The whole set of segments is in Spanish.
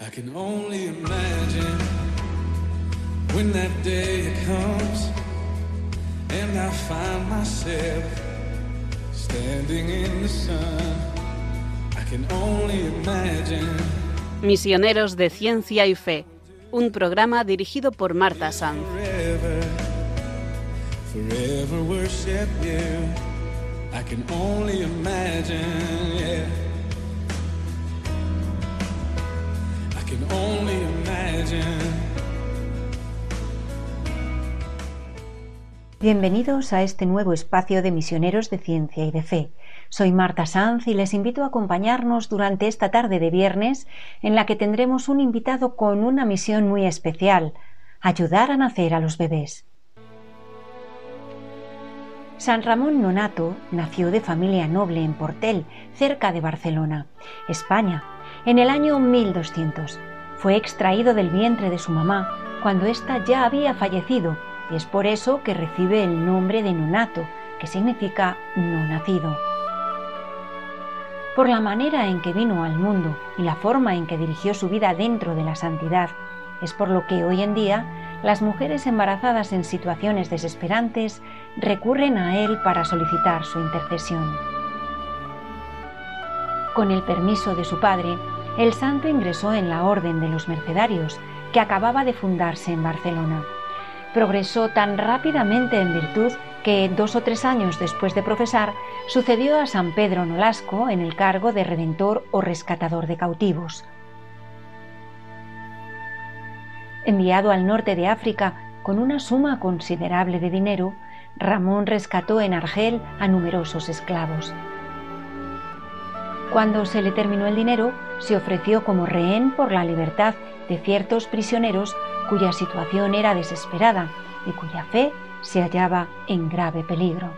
I can only imagine when that day comes and I find myself standing in the sun. I can only imagine. Misioneros de Ciencia y Fe, un programa dirigido por Marta Sanz. Forever, forever worship you. I can only imagine, yeah. Bienvenidos a este nuevo espacio de misioneros de ciencia y de fe. Soy Marta Sanz y les invito a acompañarnos durante esta tarde de viernes en la que tendremos un invitado con una misión muy especial, ayudar a nacer a los bebés. San Ramón Nonato nació de familia noble en Portel, cerca de Barcelona, España, en el año 1200. Fue extraído del vientre de su mamá cuando ésta ya había fallecido y es por eso que recibe el nombre de Nonato, que significa no nacido. Por la manera en que vino al mundo y la forma en que dirigió su vida dentro de la santidad, es por lo que hoy en día las mujeres embarazadas en situaciones desesperantes recurren a él para solicitar su intercesión. Con el permiso de su padre, el santo ingresó en la Orden de los Mercedarios, que acababa de fundarse en Barcelona. Progresó tan rápidamente en virtud que dos o tres años después de profesar sucedió a San Pedro Nolasco en el cargo de redentor o rescatador de cautivos. Enviado al norte de África con una suma considerable de dinero, Ramón rescató en Argel a numerosos esclavos. Cuando se le terminó el dinero, se ofreció como rehén por la libertad de ciertos prisioneros cuya situación era desesperada y cuya fe se hallaba en grave peligro.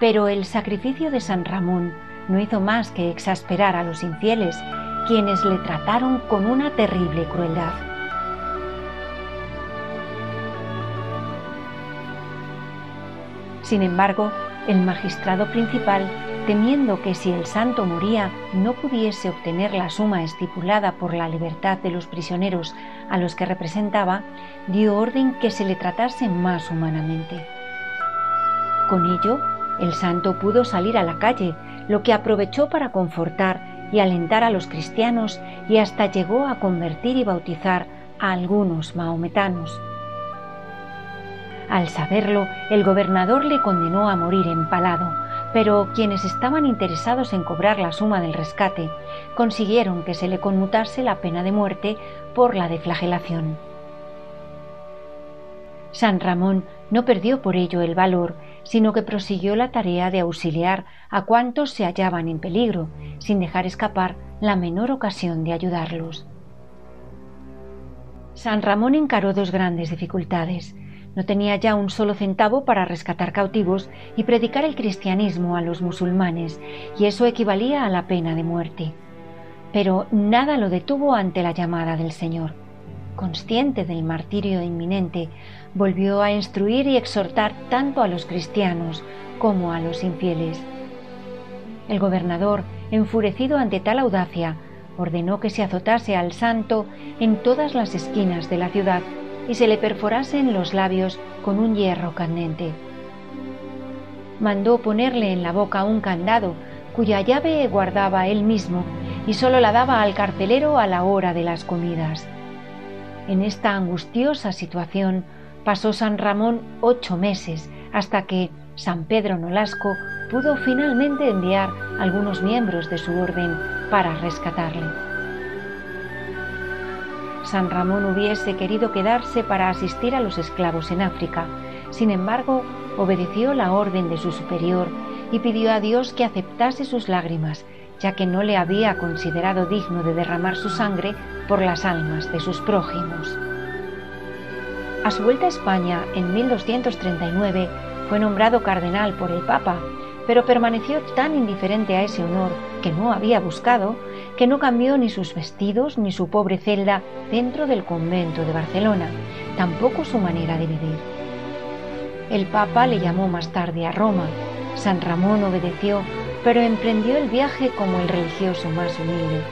Pero el sacrificio de San Ramón no hizo más que exasperar a los infieles, quienes le trataron con una terrible crueldad. Sin embargo, el magistrado principal, temiendo que si el santo moría no pudiese obtener la suma estipulada por la libertad de los prisioneros a los que representaba, dio orden que se le tratase más humanamente. Con ello, el santo pudo salir a la calle, lo que aprovechó para confortar y alentar a los cristianos y hasta llegó a convertir y bautizar a algunos maometanos. Al saberlo, el gobernador le condenó a morir empalado, pero quienes estaban interesados en cobrar la suma del rescate consiguieron que se le conmutase la pena de muerte por la deflagelación. San Ramón no perdió por ello el valor, sino que prosiguió la tarea de auxiliar a cuantos se hallaban en peligro, sin dejar escapar la menor ocasión de ayudarlos. San Ramón encaró dos grandes dificultades. No tenía ya un solo centavo para rescatar cautivos y predicar el cristianismo a los musulmanes, y eso equivalía a la pena de muerte. Pero nada lo detuvo ante la llamada del Señor. Consciente del martirio inminente, volvió a instruir y exhortar tanto a los cristianos como a los infieles. El gobernador, enfurecido ante tal audacia, ordenó que se azotase al santo en todas las esquinas de la ciudad y se le perforasen los labios con un hierro candente. Mandó ponerle en la boca un candado cuya llave guardaba él mismo y sólo la daba al carcelero a la hora de las comidas. En esta angustiosa situación pasó San Ramón ocho meses hasta que San Pedro Nolasco pudo finalmente enviar algunos miembros de su orden para rescatarle. San Ramón hubiese querido quedarse para asistir a los esclavos en África. Sin embargo, obedeció la orden de su superior y pidió a Dios que aceptase sus lágrimas, ya que no le había considerado digno de derramar su sangre por las almas de sus prójimos. A su vuelta a España en 1239 fue nombrado cardenal por el Papa, pero permaneció tan indiferente a ese honor que no había buscado que no cambió ni sus vestidos ni su pobre celda dentro del convento de Barcelona, tampoco su manera de vivir. El Papa le llamó más tarde a Roma. San Ramón obedeció, pero emprendió el viaje como el religioso más humilde.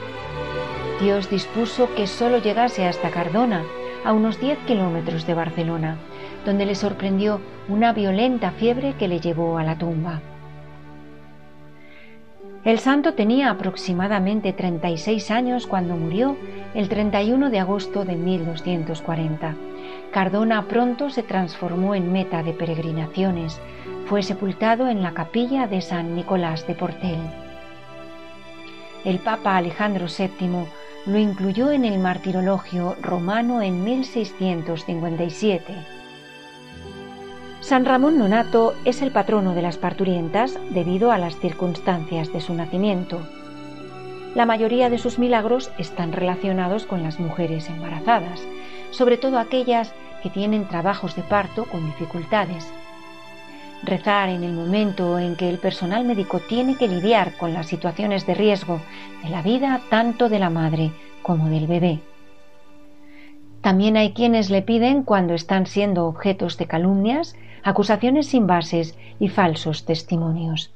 Dios dispuso que solo llegase hasta Cardona, a unos 10 kilómetros de Barcelona, donde le sorprendió una violenta fiebre que le llevó a la tumba. El santo tenía aproximadamente 36 años cuando murió el 31 de agosto de 1240. Cardona pronto se transformó en meta de peregrinaciones. Fue sepultado en la capilla de San Nicolás de Portel. El Papa Alejandro VII lo incluyó en el martirologio romano en 1657. San Ramón Nonato es el patrono de las parturientas debido a las circunstancias de su nacimiento. La mayoría de sus milagros están relacionados con las mujeres embarazadas, sobre todo aquellas que tienen trabajos de parto con dificultades. Rezar en el momento en que el personal médico tiene que lidiar con las situaciones de riesgo de la vida tanto de la madre como del bebé. También hay quienes le piden cuando están siendo objetos de calumnias, acusaciones sin bases y falsos testimonios.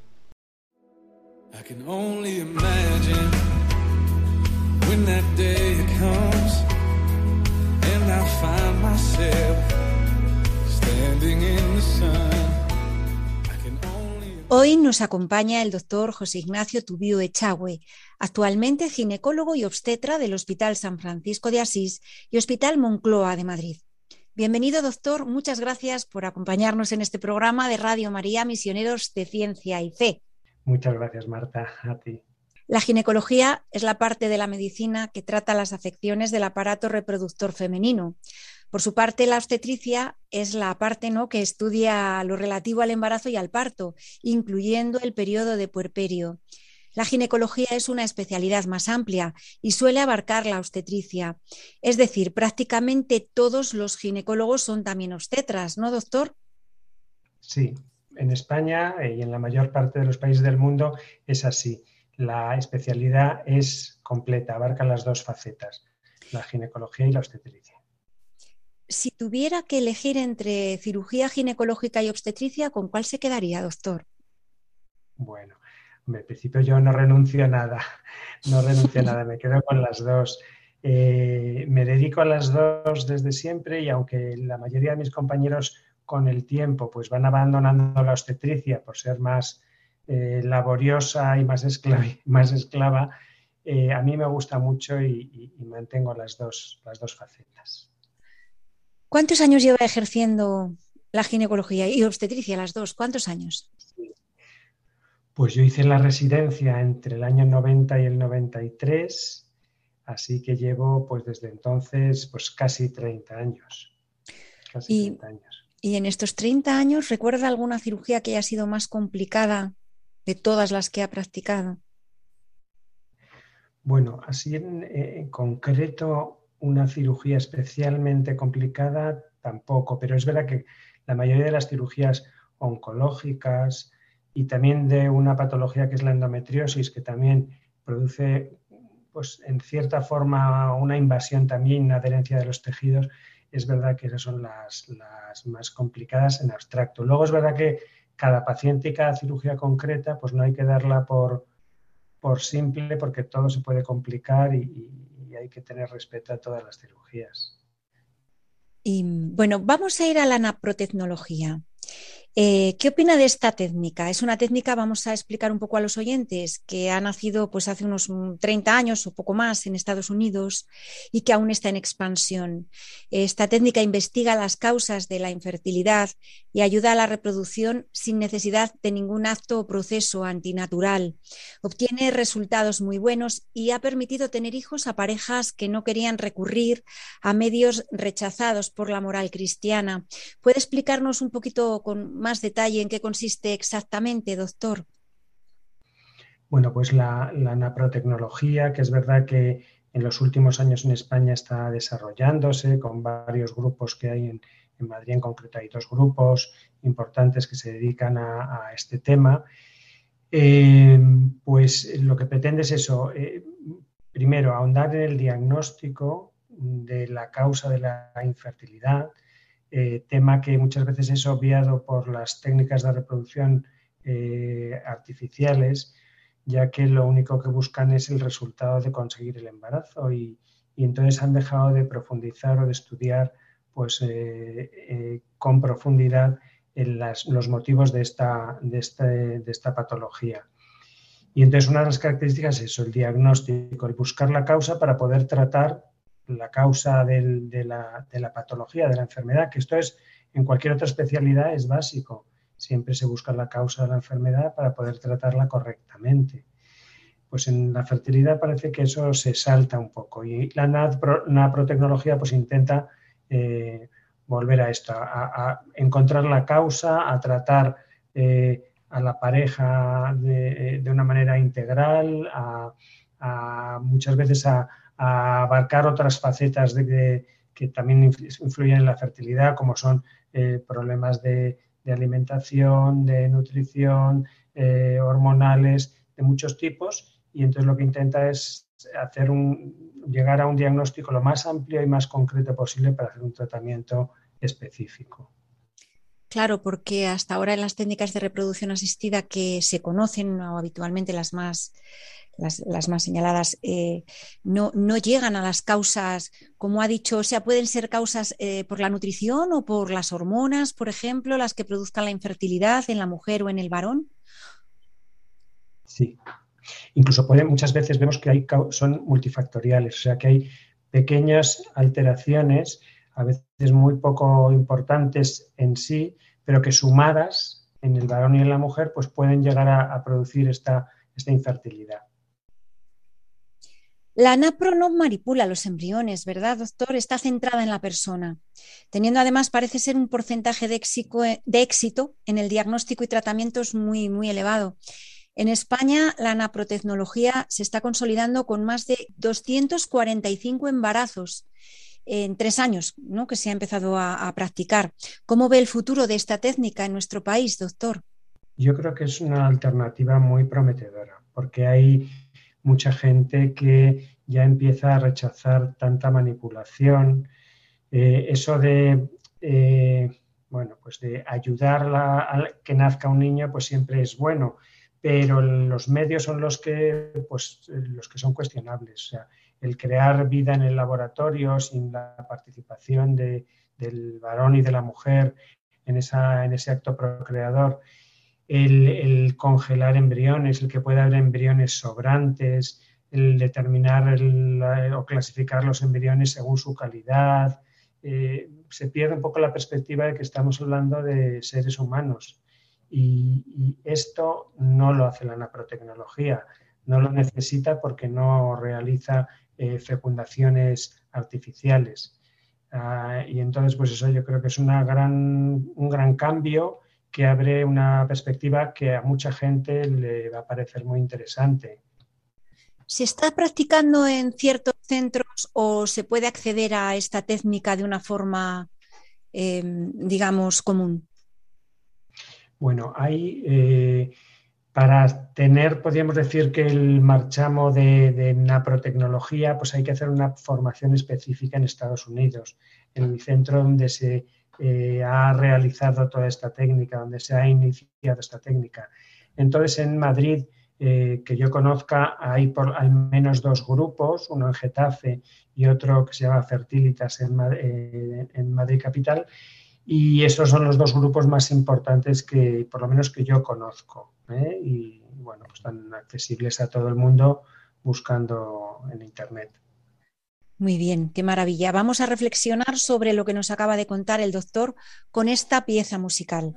Hoy nos acompaña el doctor José Ignacio Tubío Echagüe, actualmente ginecólogo y obstetra del Hospital San Francisco de Asís y Hospital Moncloa de Madrid. Bienvenido, doctor. Muchas gracias por acompañarnos en este programa de Radio María Misioneros de Ciencia y Fe. Muchas gracias, Marta. A ti. La ginecología es la parte de la medicina que trata las afecciones del aparato reproductor femenino. Por su parte, la obstetricia es la parte ¿no? que estudia lo relativo al embarazo y al parto, incluyendo el periodo de puerperio. La ginecología es una especialidad más amplia y suele abarcar la obstetricia. Es decir, prácticamente todos los ginecólogos son también obstetras, ¿no, doctor? Sí, en España y en la mayor parte de los países del mundo es así. La especialidad es completa, abarca las dos facetas, la ginecología y la obstetricia si tuviera que elegir entre cirugía ginecológica y obstetricia, ¿con cuál se quedaría, doctor? Bueno, en principio yo no renuncio a nada, no renuncio a nada, me quedo con las dos. Eh, me dedico a las dos desde siempre y aunque la mayoría de mis compañeros con el tiempo pues van abandonando la obstetricia por ser más eh, laboriosa y más esclava, más esclava eh, a mí me gusta mucho y, y mantengo las dos, las dos facetas. ¿Cuántos años lleva ejerciendo la ginecología y obstetricia, las dos? ¿Cuántos años? Pues yo hice la residencia entre el año 90 y el 93, así que llevo pues desde entonces pues casi 30 años. Casi 30 años. ¿Y en estos 30 años recuerda alguna cirugía que haya sido más complicada de todas las que ha practicado? Bueno, así en, eh, en concreto una cirugía especialmente complicada, tampoco, pero es verdad que la mayoría de las cirugías oncológicas y también de una patología que es la endometriosis, que también produce, pues en cierta forma, una invasión también, adherencia de los tejidos, es verdad que esas son las, más complicadas en abstracto. Luego es verdad que cada paciente y cada cirugía concreta, pues no hay que darla por simple, porque todo se puede complicar y hay que tener respeto a todas las cirugías. Y bueno, vamos a ir a la naprotecnología. Eh, ¿Qué opina de esta técnica? Es una técnica, vamos a explicar un poco a los oyentes, que ha nacido pues hace unos 30 años o poco más en Estados Unidos y que aún está en expansión. Esta técnica investiga las causas de la infertilidad y ayuda a la reproducción sin necesidad de ningún acto o proceso antinatural. Obtiene resultados muy buenos y ha permitido tener hijos a parejas que no querían recurrir a medios rechazados por la moral cristiana. ¿Puede explicarnos un poquito con más detalle en qué consiste exactamente, doctor? Bueno, pues la, naprotecnología, que es verdad que en los últimos años en España está desarrollándose con varios grupos que hay en, Madrid en concreto hay dos grupos importantes que se dedican a, este tema. Eh, pues lo que pretende es eso, eh, primero, ahondar en el diagnóstico de la causa de la infertilidad, eh, tema que muchas veces es obviado por las técnicas de reproducción eh, artificiales ya que lo único que buscan es el resultado de conseguir el embarazo y, entonces han dejado de profundizar o de estudiar pues, eh, con profundidad en los motivos de esta, este, de esta patología. Y entonces una de las características es eso, el diagnóstico, el buscar la causa para poder tratar la causa de, la, de, la, patología, de la enfermedad, que esto es en cualquier otra especialidad es básico. Siempre se busca la causa de la enfermedad para poder tratarla correctamente. Pues en la fertilidad parece que eso se salta un poco y la naprotecnología pues intenta eh, volver a esto, a, encontrar la causa, a tratar eh, a la pareja de, una manera integral, a, muchas veces a, abarcar otras facetas de, que también influyen en la fertilidad, como son eh, problemas de, alimentación, de nutrición, eh, hormonales, de muchos tipos. Y entonces lo que intenta es hacer un, llegar a un diagnóstico lo más amplio y más concreto posible para hacer un tratamiento específico. Claro, porque hasta ahora en las técnicas de reproducción asistida que se conocen o habitualmente las más, las, más señaladas, eh, no, no, llegan a las causas, como ha dicho, o sea, pueden ser causas eh, por la nutrición o por las hormonas, por ejemplo, las que produzcan la infertilidad en la mujer o en el varón. Sí, incluso pueden, muchas veces vemos que hay, son multifactoriales, o sea, que hay pequeñas alteraciones a veces muy poco importantes en sí, pero que sumadas en el varón y en la mujer, pues pueden llegar a, producir esta, esta infertilidad. La anapro no manipula los embriones, ¿verdad, doctor? Está centrada en la persona, teniendo además parece ser un porcentaje de éxito, de éxito en el diagnóstico y tratamiento es muy, muy elevado. En España, la anaprotecnología se está consolidando con más de 245 embarazos en tres años ¿no? que se ha empezado a, practicar. ¿Cómo ve el futuro de esta técnica en nuestro país, doctor? Yo creo que es una alternativa muy prometedora, porque hay mucha gente que ya empieza a rechazar tanta manipulación. Eh, eso de, eh, bueno, pues de ayudar a que nazca un niño, pues siempre es bueno, pero los medios son los que, pues, los que son cuestionables. O sea, el crear vida en el laboratorio sin la participación del varón y de la mujer en, esa, en ese acto procreador, el, congelar embriones, el que pueda haber embriones sobrantes, el determinar o clasificar los embriones según su calidad. Eh, se pierde un poco la perspectiva de que estamos hablando de seres humanos y, esto no lo hace la naprotecnología, no lo necesita porque no realiza eh, fecundaciones artificiales. Ah, y entonces, pues eso yo creo que es una gran, un gran cambio que abre una perspectiva que a mucha gente le va a parecer muy interesante. ¿Se está practicando en ciertos centros o se puede acceder a esta técnica de una forma, em, digamos, común? Bueno, hay eh, para tener, podríamos decir que el marchamo de, naprotecnología, pues hay que hacer una formación específica en Estados Unidos, en el centro donde se eh, ha realizado toda esta técnica, donde se ha iniciado esta técnica. Entonces, en Madrid, eh, que yo conozca, hay por al menos dos grupos, uno en Getafe y otro que se llama Fertilitas en, en Madrid Capital, y esos son los dos grupos más importantes que, por lo menos, que yo conozco. ¿eh? Y bueno, pues están accesibles a todo el mundo buscando en Internet. Muy bien, qué maravilla. Vamos a reflexionar sobre lo que nos acaba de contar el doctor con esta pieza musical.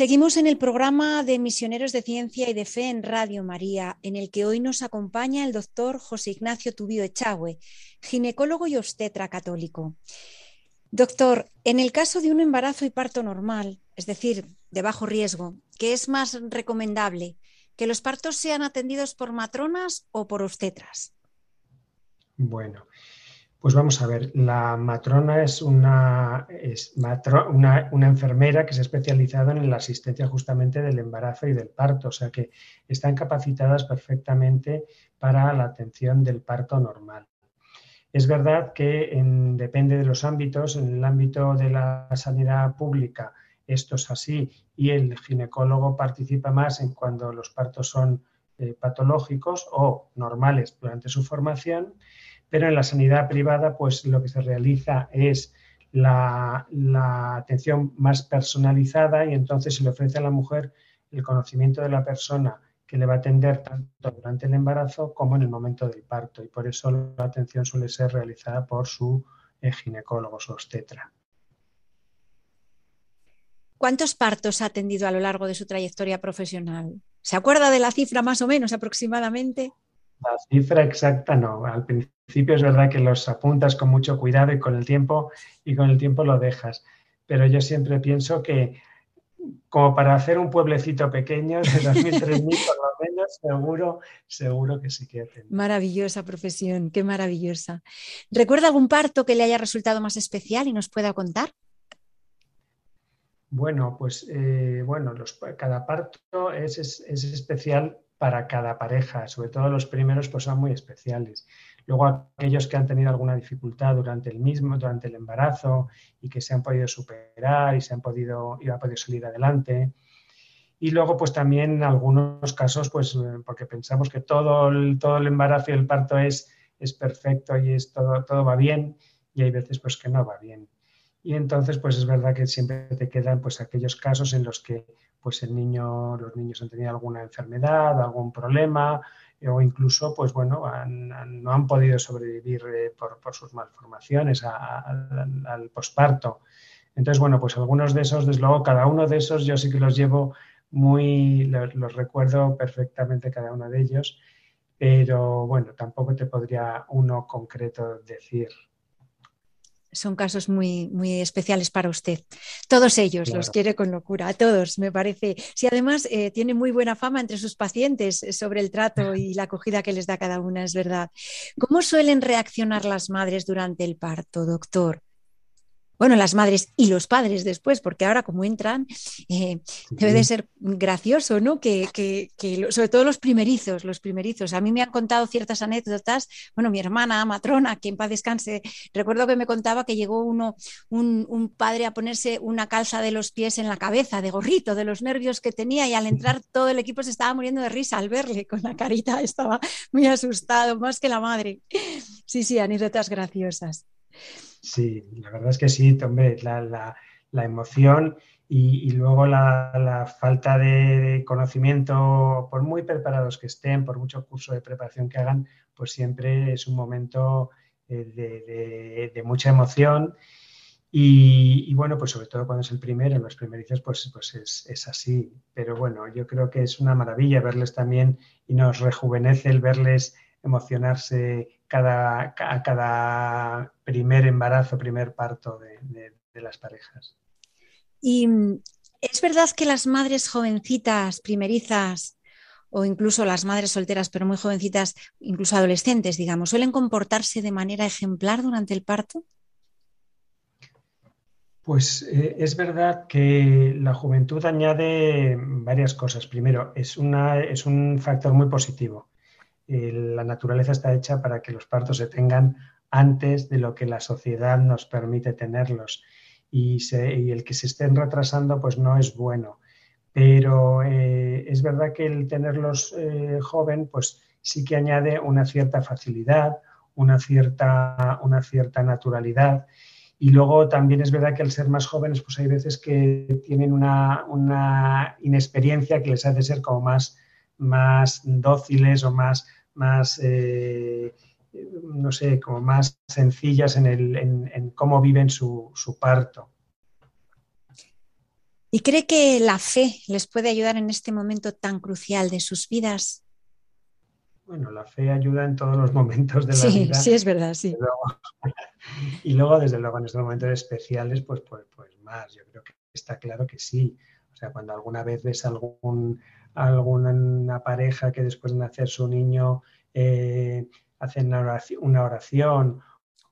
Seguimos en el programa de Misioneros de Ciencia y de Fe en Radio María, en el que hoy nos acompaña el doctor José Ignacio Tubío Echagüe, ginecólogo y obstetra católico. Doctor, en el caso de un embarazo y parto normal, es decir, de bajo riesgo, ¿qué es más recomendable? ¿Que los partos sean atendidos por matronas o por obstetras? Bueno, pues vamos a ver, la matrona es, una, una, enfermera que se ha especializado en la asistencia justamente del embarazo y del parto, o sea que están capacitadas perfectamente para la atención del parto normal. Es verdad que depende de los ámbitos, en el ámbito de la sanidad pública esto es así y el ginecólogo participa más en cuando los partos son eh, patológicos o normales durante su formación pero en la sanidad privada, pues lo que se realiza es la, atención más personalizada y entonces se le ofrece a la mujer el conocimiento de la persona que le va a atender tanto durante el embarazo como en el momento del parto. Y por eso la atención suele ser realizada por su eh, ginecólogo, su obstetra. ¿Cuántos partos ha atendido a lo largo de su trayectoria profesional? ¿Se acuerda de la cifra más o menos aproximadamente? La cifra exacta no. Al principio es verdad que los apuntas con mucho cuidado y con el tiempo y con el tiempo lo dejas. Pero yo siempre pienso que como para hacer un pueblecito pequeño de 2.000, 3.000 por lo menos, seguro, seguro que sí que Maravillosa profesión, qué maravillosa. ¿Recuerda algún parto que le haya resultado más especial y nos pueda contar? Bueno, pues eh, bueno, cada parto es, es especial para cada pareja, sobre todo los primeros pues son muy especiales. Luego aquellos que han tenido alguna dificultad durante el mismo, durante el embarazo y que se han podido superar y se han podido, y han podido salir adelante. Y luego pues también en algunos casos pues porque pensamos que todo el, todo el embarazo y el parto es, es perfecto y es todo, todo va bien y hay veces pues que no va bien. Y entonces pues es verdad que siempre te quedan pues aquellos casos en los que pues el niño, los niños han tenido alguna enfermedad, algún problema, o incluso, pues bueno, no han podido sobrevivir eh, por, sus malformaciones al posparto. Entonces, bueno, pues algunos de esos, desde luego, cada uno de esos yo sí que los llevo muy, los recuerdo perfectamente cada uno de ellos, pero bueno, tampoco te podría uno concreto decir son casos muy, muy especiales para usted. Todos ellos los quiere con locura, a todos, me parece. Si además eh, tiene muy buena fama entre sus pacientes sobre el trato y la acogida que les da cada una, es verdad. ¿Cómo suelen reaccionar las madres durante el parto, doctor? Bueno, las madres y los padres después, porque ahora como entran, eh, debe de ser gracioso, ¿no? Que, sobre todo los primerizos, los primerizos. A mí me han contado ciertas anécdotas, bueno, mi hermana, matrona, que en paz descanse, recuerdo que me contaba que llegó uno, un, padre a ponerse una calza de los pies en la cabeza, de gorrito, de los nervios que tenía, y al entrar todo el equipo se estaba muriendo de risa al verle con la carita, estaba muy asustado, más que la madre. Sí, sí, anécdotas graciosas. Sí, la verdad es que sí, hombre, la, emoción y, luego la, falta de, conocimiento, por muy preparados que estén, por mucho curso de preparación que hagan, pues siempre es un momento eh, de, mucha emoción. Y, bueno, pues sobre todo cuando es el primero, en los primerizos, pues, pues es, es, así. Pero bueno, yo creo que es una maravilla verles también y nos rejuvenece el verles emocionarse cada, cada primer embarazo, primer parto de, las parejas. Y mm, es verdad que las madres jovencitas, primerizas, o incluso las madres solteras, pero muy jovencitas, incluso adolescentes, digamos, suelen comportarse de manera ejemplar durante el parto? Pues eh, es verdad que la juventud añade varias cosas. Primero, es, una, es un factor muy positivo. Eh, la naturaleza está hecha para que los partos se tengan antes de lo que la sociedad nos permite tenerlos. Y, el que se estén retrasando pues no es bueno. Pero eh, es verdad que el tenerlos joven pues sí que añade una cierta facilidad, una cierta, una cierta naturalidad y luego también es verdad que al ser más jóvenes, pues hay veces que tienen una, inexperiencia que les hace ser como más, más dóciles o más, más eh, no sé, como más sencillas en, el, en, cómo viven su, su parto. ¿Y cree que la fe les puede ayudar en este momento tan crucial de sus vidas? Bueno, la fe ayuda en todos los momentos de la vida. Sí, es verdad, sí. y luego, desde luego, en estos momentos especiales, pues, pues, pues más. Yo creo que está claro que sí. O sea, cuando alguna vez ves algún, alguna pareja que después de nacer su niño eh, hacen una oración,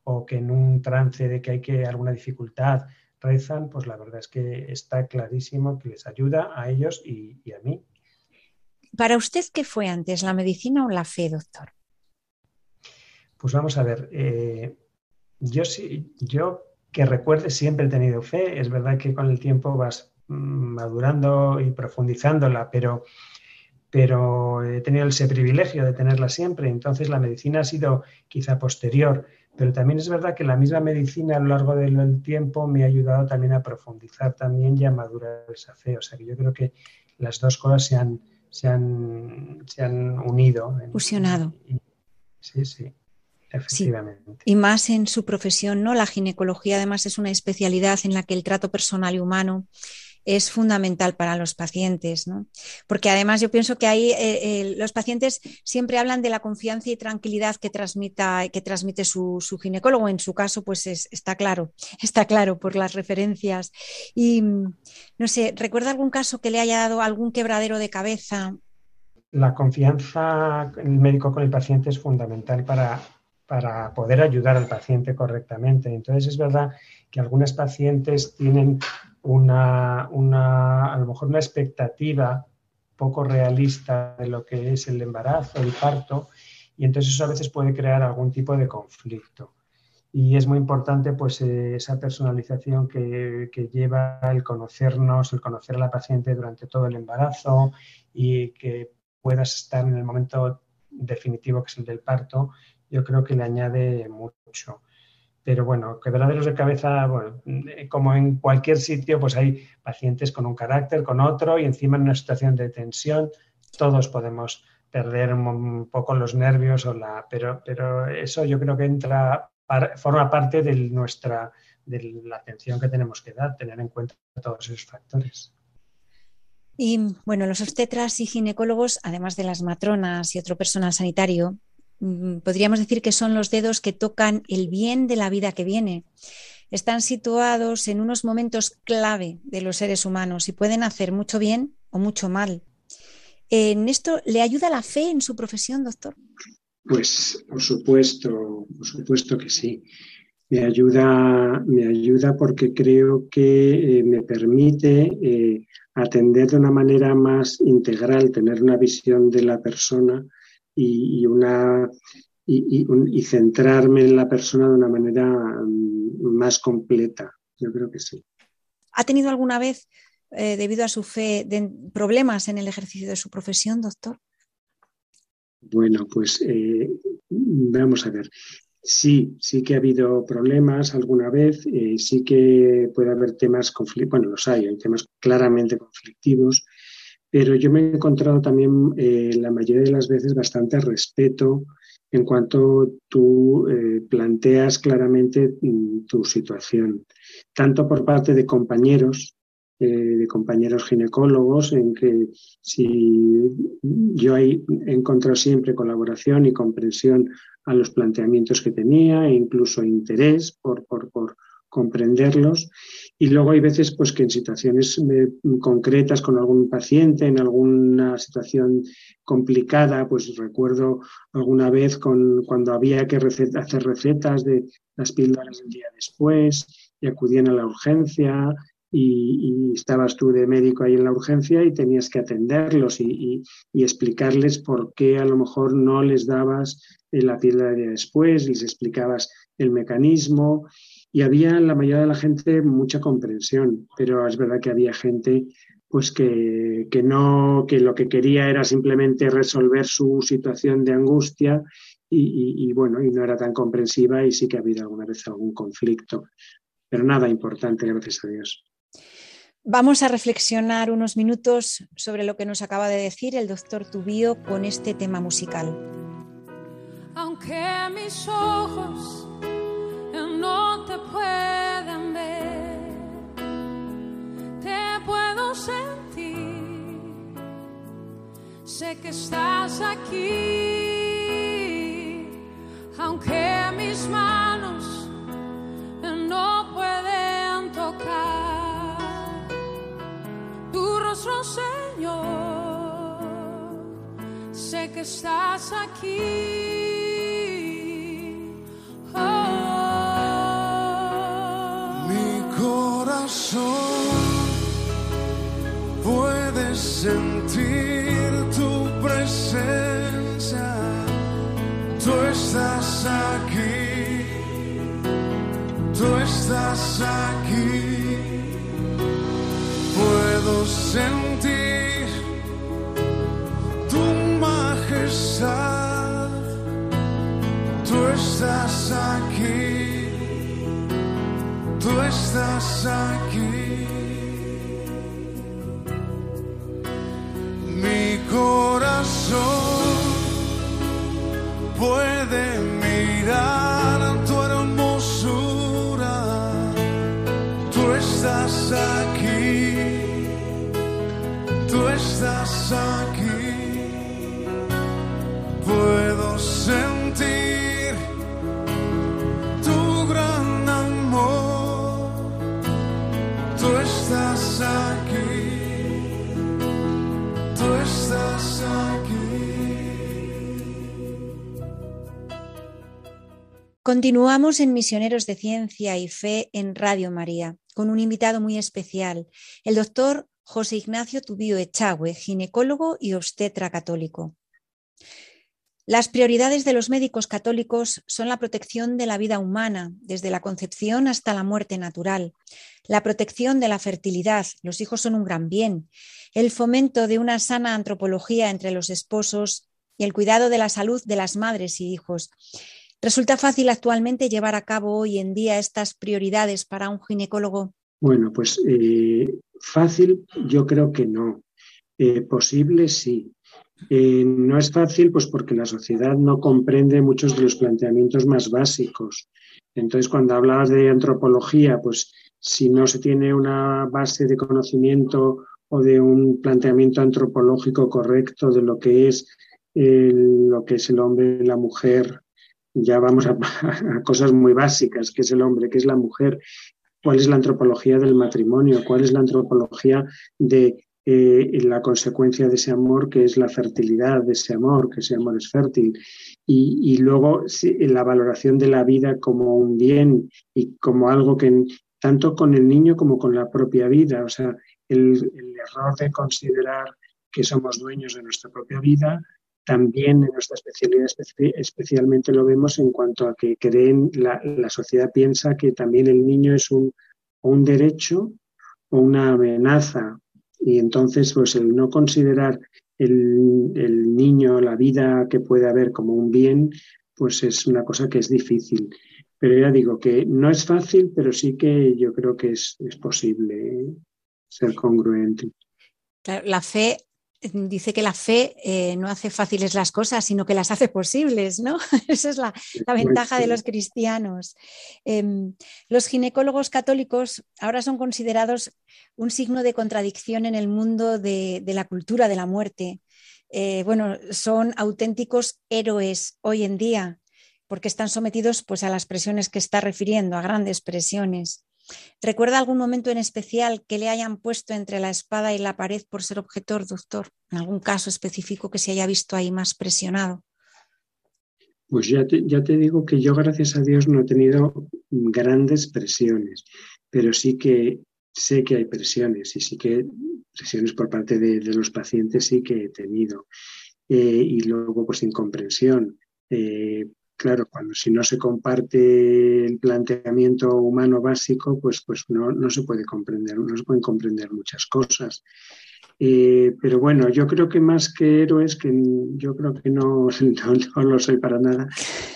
o que en un trance de que hay que alguna dificultad rezan, pues la verdad es que está clarísimo que les ayuda a ellos y a mí. Para usted, ¿qué fue antes, la medicina o la fe, doctor? Pues vamos a ver, eh, yo, yo que recuerde siempre he tenido fe, es verdad que con el tiempo vas madurando y profundizándola, pero, pero he tenido ese privilegio de tenerla siempre, entonces la medicina ha sido quizá posterior, pero también es verdad que la misma medicina a lo largo del tiempo me ha ayudado también a profundizar también y a madurar esa fe, o sea que yo creo que las dos cosas se han, se han, se han unido. Fusionado. sí, sí. Efectivamente. Y más en su profesión, ¿no? La ginecología además es una especialidad en la que el trato personal y humano es fundamental para los pacientes, ¿no? Porque además yo pienso que ahí eh, eh, los pacientes siempre hablan de la confianza y tranquilidad que, que transmite su, ginecólogo. En su caso, pues está claro, está claro por las referencias. Y no sé, ¿recuerda algún caso que le haya dado algún quebradero de cabeza? La confianza el médico con el paciente es fundamental para, para poder ayudar al paciente correctamente. Entonces es verdad que algunas pacientes tienen una, una, a lo mejor una expectativa poco realista de lo que es el embarazo, el parto, y entonces eso a veces puede crear algún tipo de conflicto. Y es muy importante pues eh, esa personalización que, que, lleva el conocernos, el conocer a la paciente durante todo el embarazo y que puedas estar en el momento definitivo que es el del parto, yo creo que le añade mucho. Pero bueno, quebraderos de cabeza, bueno, eh, como en cualquier sitio, pues hay pacientes con un carácter, con otro, y encima en una situación de tensión, todos podemos perder un poco los nervios o la. Pero, pero eso yo creo que entra, forma parte de nuestra de la atención que tenemos que dar, tener en cuenta todos esos factores. Y bueno, los obstetras y ginecólogos, además de las matronas y otro personal sanitario, podríamos decir que son los dedos que tocan el bien de la vida que viene. Están situados en unos momentos clave de los seres humanos y pueden hacer mucho bien o mucho mal. ¿En esto le ayuda la fe en su profesión, doctor? Pues por supuesto, por supuesto que sí. Me ayuda, me ayuda porque creo que eh, me permite eh, atender de una manera más integral, tener una visión de la persona y, una, y, centrarme en la persona de una manera mm, más completa. Yo creo que sí. ¿Ha tenido alguna vez, eh, debido a su fe, problemas en el ejercicio de su profesión, doctor? Bueno, pues eh, vamos a ver. Sí, sí que ha habido problemas alguna vez, eh, sí que puede haber temas conflictivos, bueno, los hay, hay temas claramente conflictivos, pero yo me he encontrado también eh, la mayoría de las veces bastante respeto en cuanto tú eh, planteas claramente mm, tu situación, tanto por parte de compañeros, eh, de compañeros ginecólogos, en que si yo he encontrado siempre colaboración y comprensión a los planteamientos que tenía, e incluso interés por, por, por, comprenderlos. Y luego hay veces pues, que en situaciones eh, concretas con algún paciente, en alguna situación complicada, pues recuerdo alguna vez con, cuando había que hacer recetas de las píldoras del día después y acudían a la urgencia y, estabas tú de médico ahí en la urgencia y tenías que atenderlos y, explicarles por qué a lo mejor no les dabas la píldora de después, les explicabas el mecanismo y había en la mayoría de la gente mucha comprensión, pero es verdad que había gente pues que, que, no, que lo que quería era simplemente resolver su situación de angustia y, y, bueno, y no era tan comprensiva y sí que ha habido alguna vez algún conflicto, pero nada importante, gracias a Dios. Vamos a reflexionar unos minutos sobre lo que nos acaba de decir el doctor Tubío con este tema musical. Aunque mis ojos pueden ver, te puedo sentir, sé que estás aquí, aunque mis manos no pueden tocar Señor. Sé que estás aquí. Sentir tu presencia. Tú estás aquí. Tú estás aquí puedo sentir tu majestad. Tú estás aquí, tú estás aquí. Continuamos en Misioneros de Ciencia y Fe en Radio María con un invitado muy especial, el doctor José Ignacio Tubío Echagüe, ginecólogo y obstetra católico. Las prioridades de los médicos católicos son la protección de la vida humana, desde la concepción hasta la muerte natural, la protección de la fertilidad, los hijos son un gran bien, el fomento de una sana antropología entre los esposos y el cuidado de la salud de las madres y hijos. ¿Resulta fácil actualmente llevar a cabo hoy en día estas prioridades para un ginecólogo? Bueno, pues eh, Fácil, yo creo que no. Eh, posible, sí. Eh, no es fácil, pues porque la sociedad no comprende muchos de los planteamientos más básicos. Entonces, cuando hablabas de antropología, pues si no se tiene una base de conocimiento o de un planteamiento antropológico correcto de lo que es lo que es el hombre y la mujer, ya vamos a, cosas muy básicas, que es el hombre, que es la mujer, cuál es la antropología del matrimonio, cuál es la antropología de eh, la consecuencia de ese amor, que es la fertilidad de ese amor, que ese amor es fértil. Y, luego la valoración de la vida como un bien y como algo que tanto con el niño como con la propia vida, o sea, el error de considerar que somos dueños de nuestra propia vida también en nuestra especialidad especialmente lo vemos en cuanto a que creen, la, sociedad piensa que también el niño es un, un derecho o una amenaza. Y entonces, pues el no considerar el, el, niño, la vida que puede haber como un bien, pues es una cosa que es difícil. Pero ya digo que no es fácil, pero sí que yo creo que es, es posible ser congruente. la fe dice que la fe eh, no hace fáciles las cosas, sino que las hace posibles, ¿no? Esa es la, ventaja de los cristianos. Em, los ginecólogos católicos ahora son considerados un signo de contradicción en el mundo de, la cultura de la muerte. Eh, bueno, son auténticos héroes hoy en día. porque están sometidos pues, a las presiones que está refiriendo, a grandes presiones. ¿Recuerda algún momento en especial que le hayan puesto entre la espada y la pared por ser objetor, doctor? ¿En algún caso específico que se haya visto ahí más presionado? Pues ya te, ya te digo que yo, gracias a Dios, no he tenido grandes presiones, pero sí que sé que hay presiones y sí que presiones por parte de, los pacientes sí que he tenido. Eh, y luego, pues, incomprensión. Eh, claro, cuando si no se comparte el planteamiento humano básico, pues, pues no, no se puede comprender, no se pueden comprender muchas cosas. Eh, pero bueno, yo creo que más que héroes, que yo creo que no, no, lo soy para nada,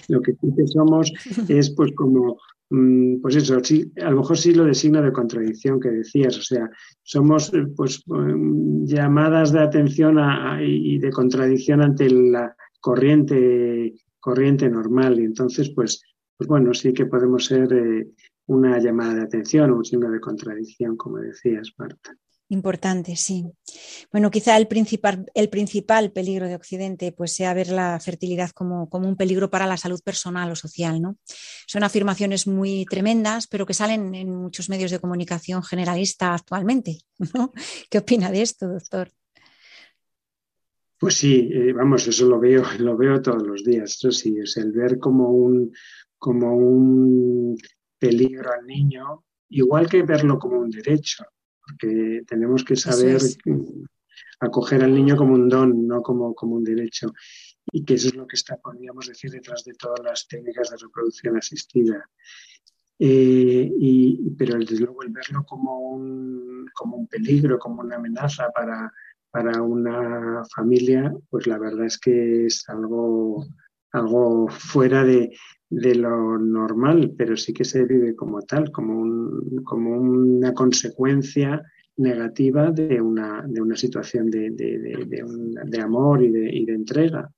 lo que somos es pues como, mm, pues eso, sí, a lo mejor sí lo de signo de contradicción que decías, o sea, somos eh, pues mm, llamadas de atención y de contradicción ante la corriente, corriente normal y entonces pues, pues bueno, sí que podemos ser eh, una llamada de atención o un signo de contradicción, como decías, Marta. Importante, sí. Bueno, quizá el principal, el principal peligro de Occidente pues, sea ver la fertilidad como, como, un peligro para la salud personal o social. ¿no? Son afirmaciones muy tremendas, pero que salen en muchos medios de comunicación generalista actualmente. ¿no? ¿Qué opina de esto, doctor? Pues sí, eh, vamos, eso lo veo, lo veo todos los días. Eso sí, es el ver como un, como un peligro al niño, igual que verlo como un derecho porque tenemos que saber acoger al niño como un don, no como, como un derecho. Y que eso es lo que está, podríamos decir, detrás de todas las técnicas de reproducción asistida. Eh, y, pero desde luego el verlo como un, como un peligro, como una amenaza para, para una familia, pues la verdad es que es algo, algo fuera de, de lo normal, pero sí que se vive como tal, como, un, como una consecuencia negativa de una, de una situación de, de, de amor y, y de, entrega.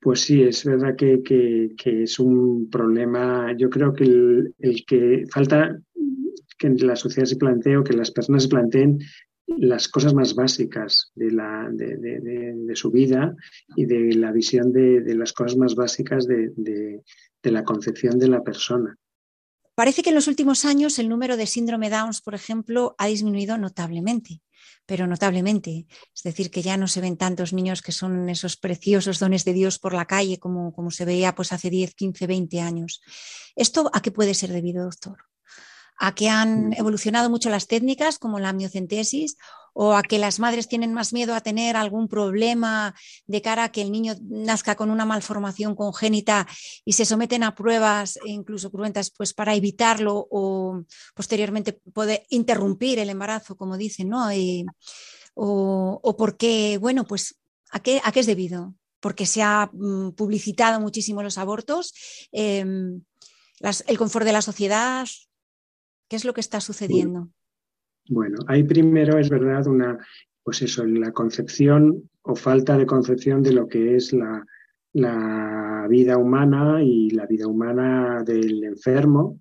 Pues sí, es verdad que, que, es un problema. Yo creo que el, el, que falta que la sociedad se plantee o que las personas se planteen las cosas más básicas de, la, de, de, su vida y de la visión de, las cosas más básicas de, la concepción de la persona. Parece que en los últimos años el número de síndrome Downs, por ejemplo, ha disminuido notablemente, pero notablemente. Es decir, que ya no se ven tantos niños que son esos preciosos dones de Dios por la calle como, como se veía pues, hace 10, 15, 20 años. ¿Esto a qué puede ser debido, doctor? A que han mm. evolucionado mucho las técnicas como la amniocentesis o a que las madres tienen más miedo a tener algún problema de cara a que el niño nazca con una malformación congénita y se someten a pruebas e incluso cruentas pues para evitarlo o posteriormente poder interrumpir el embarazo, como dicen, ¿no? o, o porque, bueno, pues ¿a qué, a qué es debido? Porque se ha mm, publicitado muchísimo los abortos, em, el confort de la sociedad, ¿Qué es lo que está sucediendo? Bueno, hay primero, es verdad, una, pues eso, la concepción o falta de concepción de lo que es la, vida humana y la vida humana del enfermo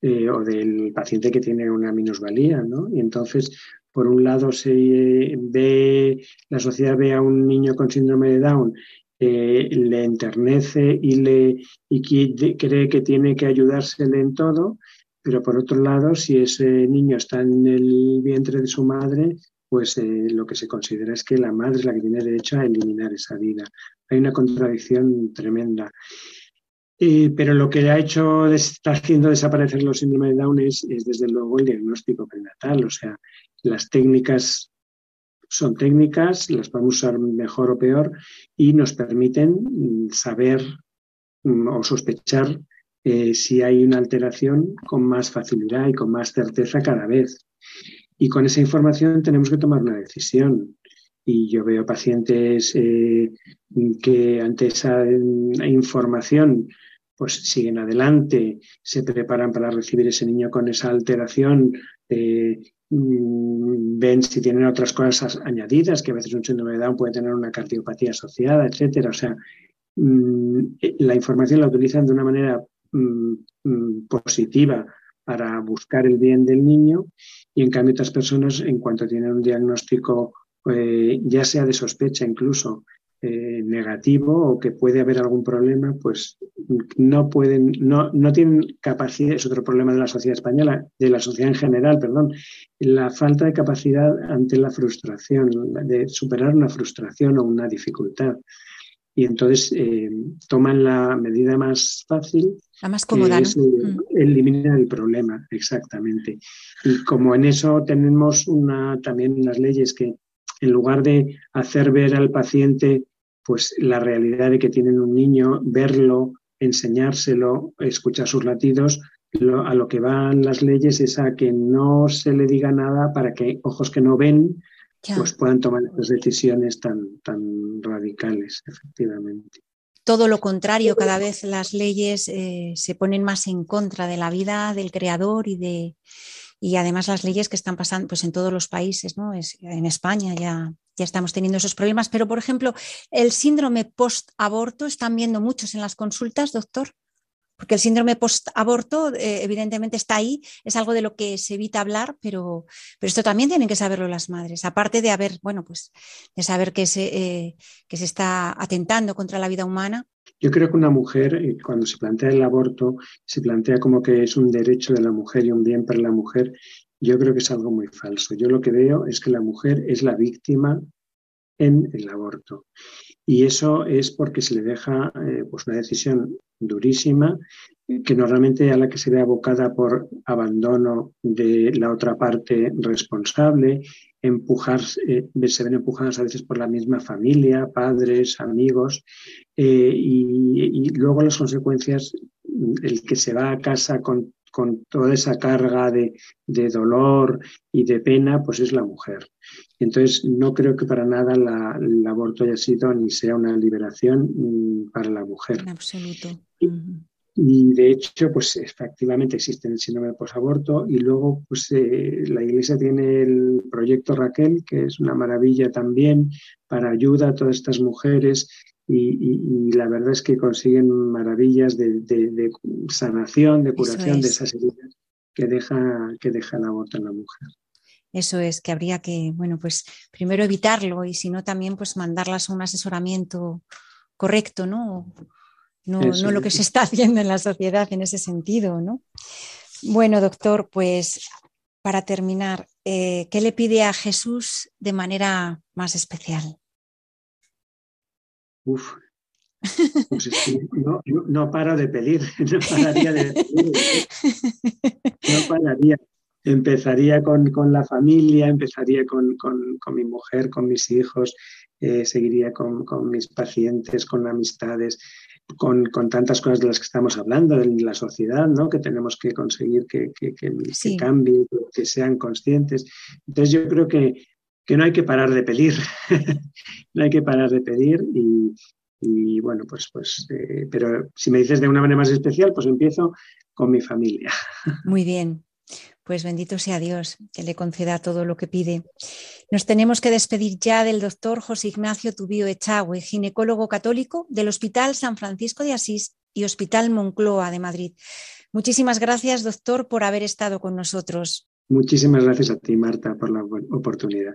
eh, o del paciente que tiene una minusvalía, ¿no? Y entonces, por un lado, se ve, la sociedad ve a un niño con síndrome de Down eh, le enternece y, le, y cree que tiene que ayudársele en todo, pero por otro lado, si ese niño está en el vientre de su madre, pues eh, lo que se considera es que la madre es la que tiene derecho a eliminar esa vida. Hay una contradicción tremenda. Eh, pero lo que ha hecho, está haciendo desaparecer los síndromes de Down es, desde luego el diagnóstico prenatal. O sea, las técnicas son técnicas, las podemos usar mejor o peor y nos permiten mm, saber mm, o sospechar eh, si hay una alteración con más facilidad y con más certeza cada vez. Y con esa información tenemos que tomar una decisión. Y yo veo pacientes eh, que ante esa mm, información pues siguen adelante, se preparan para recibir ese niño con esa alteración, eh, mm, ven si tienen otras cosas añadidas, que a veces un síndrome de Down puede tener una cardiopatía asociada, etcétera. O sea, mm, la información la utilizan de una manera Mm, mm, positiva para buscar el bien del niño y en cambio otras personas en cuanto tienen un diagnóstico eh, ya sea de sospecha incluso eh, negativo o que puede haber algún problema, pues no pueden, no, no tienen capacidad, es otro problema de la sociedad española, de la sociedad en general, perdón, la falta de capacidad ante la frustración, de superar una frustración o una dificultad. Y entonces eh, toman la medida más fácil. La más cómoda. Que mm. eliminar el problema, exactamente. Y como en eso tenemos una, también unas leyes que en lugar de hacer ver al paciente pues la realidad de que tienen un niño, verlo, enseñárselo, escuchar sus latidos, a lo que van las leyes es a que no se le diga nada para que ojos que no ven pues puedan tomar esas decisiones tan, tan radicales, efectivamente. Todo lo contrario, cada vez las leyes eh, se ponen más en contra de la vida del creador y de, y además las leyes que están pasando pues, en todos los países, ¿no? Es, en España ya, ya estamos teniendo esos problemas, pero por ejemplo, el síndrome post-aborto, están viendo muchos en las consultas, doctor, porque el síndrome post-aborto eh, evidentemente está ahí, es algo de lo que se evita hablar, pero, pero esto también tienen que saberlo las madres, aparte de haber, bueno, pues de saber que se, eh, que se está atentando contra la vida humana, yo creo que una mujer, eh, cuando se plantea el aborto, se plantea como que es un derecho de la mujer y un bien para la mujer. Yo creo que es algo muy falso. Yo lo que veo es que la mujer es la víctima en el aborto. Y eso es porque se le deja eh, pues una decisión durísima que normalmente a la que se ve abocada por abandono de la otra parte responsable, empujar, eh, se ven empujadas a veces por la misma familia, padres, amigos, eh, y, luego las consecuencias, el que se va a casa con, toda esa carga de, dolor y de pena, pues es la mujer. Entonces, no creo que para nada el aborto haya sido ni sea una liberación mm, para la mujer. En absoluto. Y de hecho, pues efectivamente existe el síndrome de posaborto y luego pues eh, la Iglesia tiene el proyecto Raquel, que es una maravilla también para ayuda a todas estas mujeres y, la verdad es que consiguen maravillas de, sanación, de curación de esas heridas que deja, que deja el aborto en la mujer. Eso es, que habría que, bueno, pues primero evitarlo y si no también pues mandarlas a un asesoramiento correcto, ¿no? no, no lo que se está haciendo en la sociedad en ese sentido, ¿no? Bueno, doctor, pues para terminar, eh, ¿qué le pide a Jesús de manera más especial? Uf, pues no, no, paro de pedir, no pararía de pedir, no pararía. Empezaría con, la familia, empezaría con, mi mujer, con mis hijos, eh, seguiría con, mis pacientes, con amistades, con, tantas cosas de las que estamos hablando, en la sociedad, ¿no? que tenemos que conseguir que, que, que, cambie, que sean conscientes. Entonces yo creo que, no hay que parar de pedir, no hay que parar de pedir y, bueno, pues, pues eh, pero si me dices de una manera más especial, pues empiezo con mi familia. Muy bien, pues bendito sea Dios que le conceda todo lo que pide. Nos tenemos que despedir ya del doctor José Ignacio Tubío Echagüe, ginecólogo católico del Hospital San Francisco de Asís y Hospital Moncloa de Madrid. Muchísimas gracias, doctor, por haber estado con nosotros. Muchísimas gracias a ti, Marta, por la oportunidad.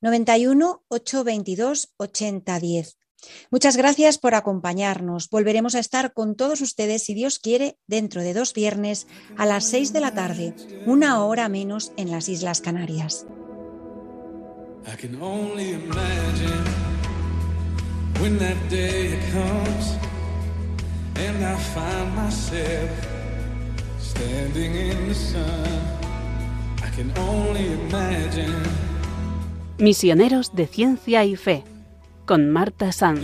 91 822 8010. Muchas gracias por acompañarnos. Volveremos a estar con todos ustedes, si Dios quiere, dentro de dos viernes a las seis de la tarde, una hora menos en las Islas Canarias. Misioneros de Ciencia y Fe con Marta Sanz.